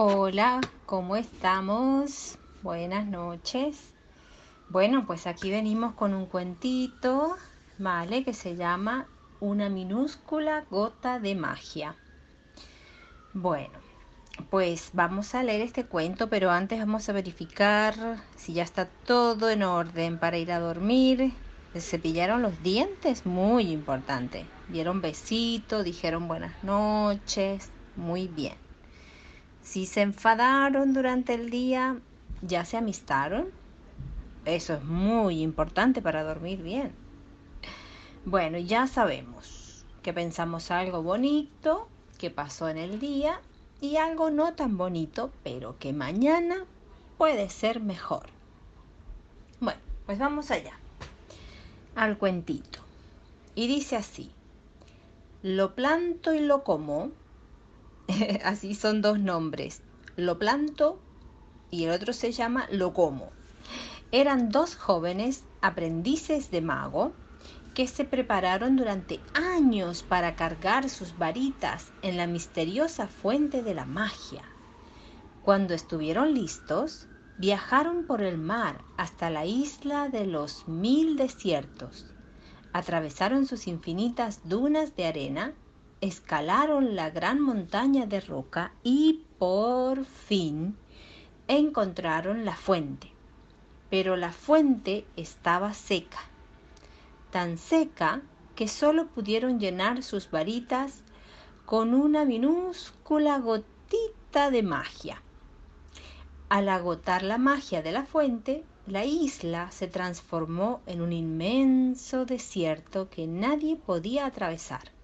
Hola, ¿cómo estamos? Buenas noches. Bueno, pues aquí venimos con un cuentito, ¿vale? Que se llama Una minúscula gota de magia. Bueno, pues vamos a leer este cuento, pero antes vamos a verificar si ya está todo en orden para ir a dormir. ¿Se cepillaron los dientes? Muy importante. Dieron besito, dijeron buenas noches. Muy bien. Si se enfadaron durante el día, ¿ya se amistaron? Eso es muy importante para dormir bien. Bueno, ya sabemos que pensamos algo bonito que pasó en el día y algo no tan bonito, pero que mañana puede ser mejor. Bueno, pues vamos allá, al cuentito. Y dice así, lo planto y lo como así son dos nombres, lo planto y el otro se llama lo como. Eran dos jóvenes aprendices de mago que se prepararon durante años para cargar sus varitas en la misteriosa fuente de la magia. Cuando estuvieron listos, viajaron por el mar hasta la isla de los mil desiertos. Atravesaron sus infinitas dunas de arena escalaron la gran montaña de roca y por fin encontraron la fuente. Pero la fuente estaba seca, tan seca que solo pudieron llenar sus varitas con una minúscula gotita de magia. Al agotar la magia de la fuente, la isla se transformó en un inmenso desierto que nadie podía atravesar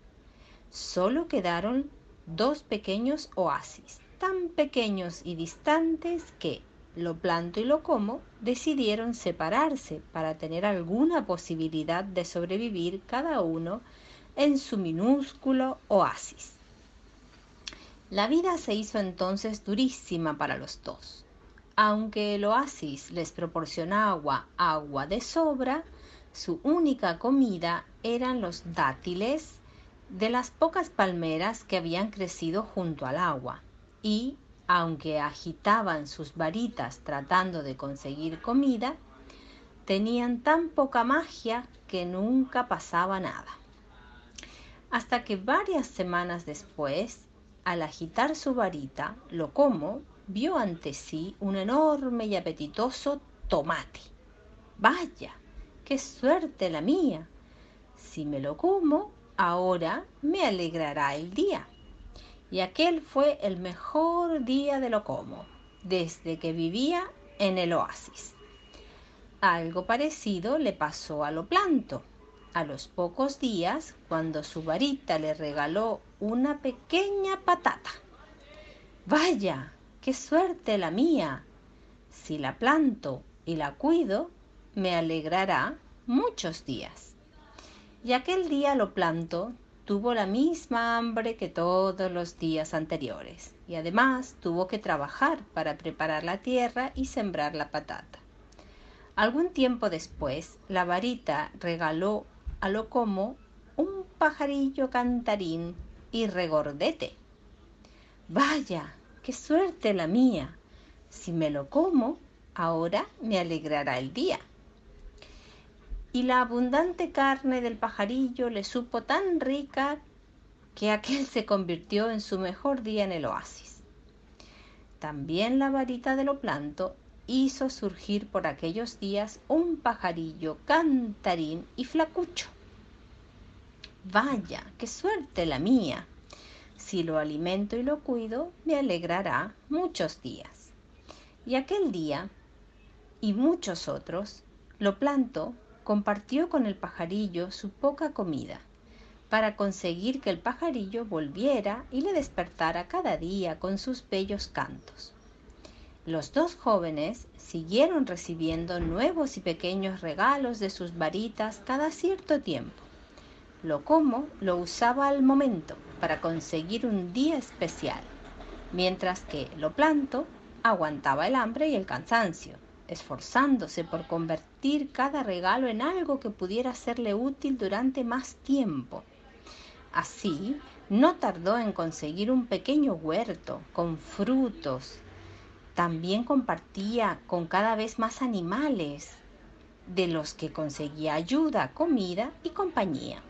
solo quedaron dos pequeños oasis, tan pequeños y distantes que lo planto y lo como decidieron separarse para tener alguna posibilidad de sobrevivir cada uno en su minúsculo oasis. La vida se hizo entonces durísima para los dos. Aunque el oasis les proporcionaba agua de sobra, su única comida eran los dátiles de las pocas palmeras que habían crecido junto al agua y, aunque agitaban sus varitas tratando de conseguir comida, tenían tan poca magia que nunca pasaba nada. Hasta que varias semanas después, al agitar su varita, lo como vio ante sí un enorme y apetitoso tomate. Vaya, qué suerte la mía. Si me lo como, ahora me alegrará el día. Y aquel fue el mejor día de lo como, desde que vivía en el oasis. Algo parecido le pasó a lo planto. A los pocos días, cuando su varita le regaló una pequeña patata. Vaya, qué suerte la mía. Si la planto y la cuido, me alegrará muchos días y aquel día lo planto tuvo la misma hambre que todos los días anteriores y además tuvo que trabajar para preparar la tierra y sembrar la patata. Algún tiempo después, la varita regaló a lo como un pajarillo cantarín y regordete. Vaya, qué suerte la mía. Si me lo como, ahora me alegrará el día y la abundante carne del pajarillo le supo tan rica que aquel se convirtió en su mejor día en el oasis. También la varita de lo planto hizo surgir por aquellos días un pajarillo cantarín y flacucho. Vaya, qué suerte la mía. Si lo alimento y lo cuido, me alegrará muchos días. Y aquel día, y muchos otros, lo planto compartió con el pajarillo su poca comida, para conseguir que el pajarillo volviera y le despertara cada día con sus bellos cantos. Los dos jóvenes siguieron recibiendo nuevos y pequeños regalos de sus varitas cada cierto tiempo. Lo como lo usaba al momento para conseguir un día especial, mientras que lo planto aguantaba el hambre y el cansancio esforzándose por convertir cada regalo en algo que pudiera serle útil durante más tiempo. Así, no tardó en conseguir un pequeño huerto con frutos. También compartía con cada vez más animales, de los que conseguía ayuda, comida y compañía.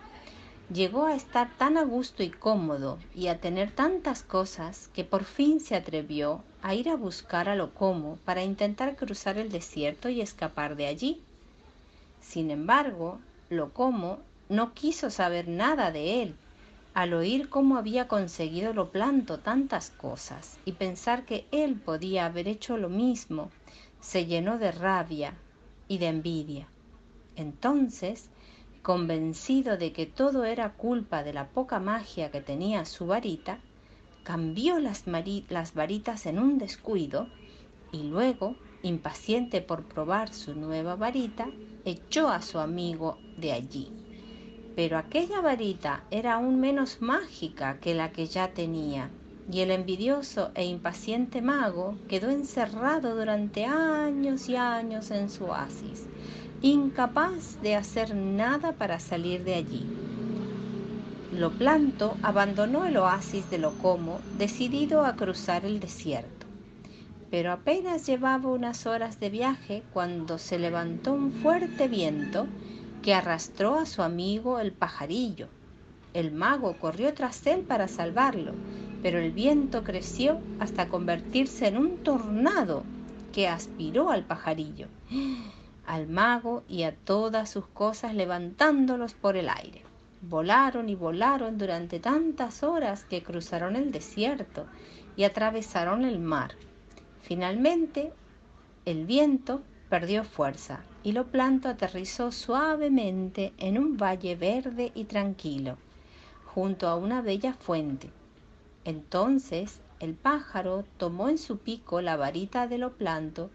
Llegó a estar tan a gusto y cómodo y a tener tantas cosas que por fin se atrevió a ir a buscar a Locomo para intentar cruzar el desierto y escapar de allí. Sin embargo, Locomo no quiso saber nada de él al oír cómo había conseguido lo planto tantas cosas y pensar que él podía haber hecho lo mismo, se llenó de rabia y de envidia. Entonces convencido de que todo era culpa de la poca magia que tenía su varita, cambió las, varitas en un descuido y luego, impaciente por probar su nueva varita, echó a su amigo de allí. Pero aquella varita era aún menos mágica que la que ya tenía, y el envidioso e impaciente mago quedó encerrado durante años y años en su oasis, incapaz de hacer nada para salir de allí. Lo planto abandonó el oasis de Locomo, decidido a cruzar el desierto. Pero apenas llevaba unas horas de viaje cuando se levantó un fuerte viento que arrastró a su amigo el pajarillo. El mago corrió tras él para salvarlo, pero el viento creció hasta convertirse en un tornado que aspiró al pajarillo al mago y a todas sus cosas levantándolos por el aire. Volaron y volaron durante tantas horas que cruzaron el desierto y atravesaron el mar. Finalmente, el viento perdió fuerza y lo planto aterrizó suavemente en un valle verde y tranquilo, junto a una bella fuente. Entonces el pájaro tomó en su pico la varita de lo planto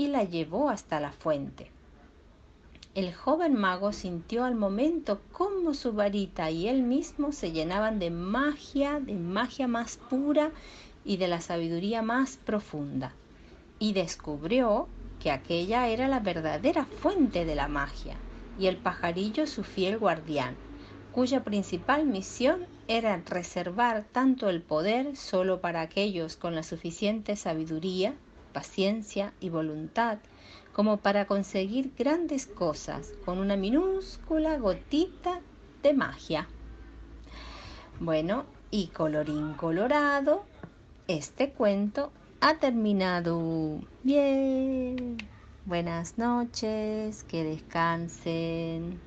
y la llevó hasta la fuente. El joven mago sintió al momento cómo su varita y él mismo se llenaban de magia, de magia más pura y de la sabiduría más profunda, y descubrió que aquella era la verdadera fuente de la magia, y el pajarillo su fiel guardián, cuya principal misión era reservar tanto el poder solo para aquellos con la suficiente sabiduría paciencia y voluntad como para conseguir grandes cosas con una minúscula gotita de magia. Bueno, y colorín colorado, este cuento ha terminado. Bien. Buenas noches, que descansen.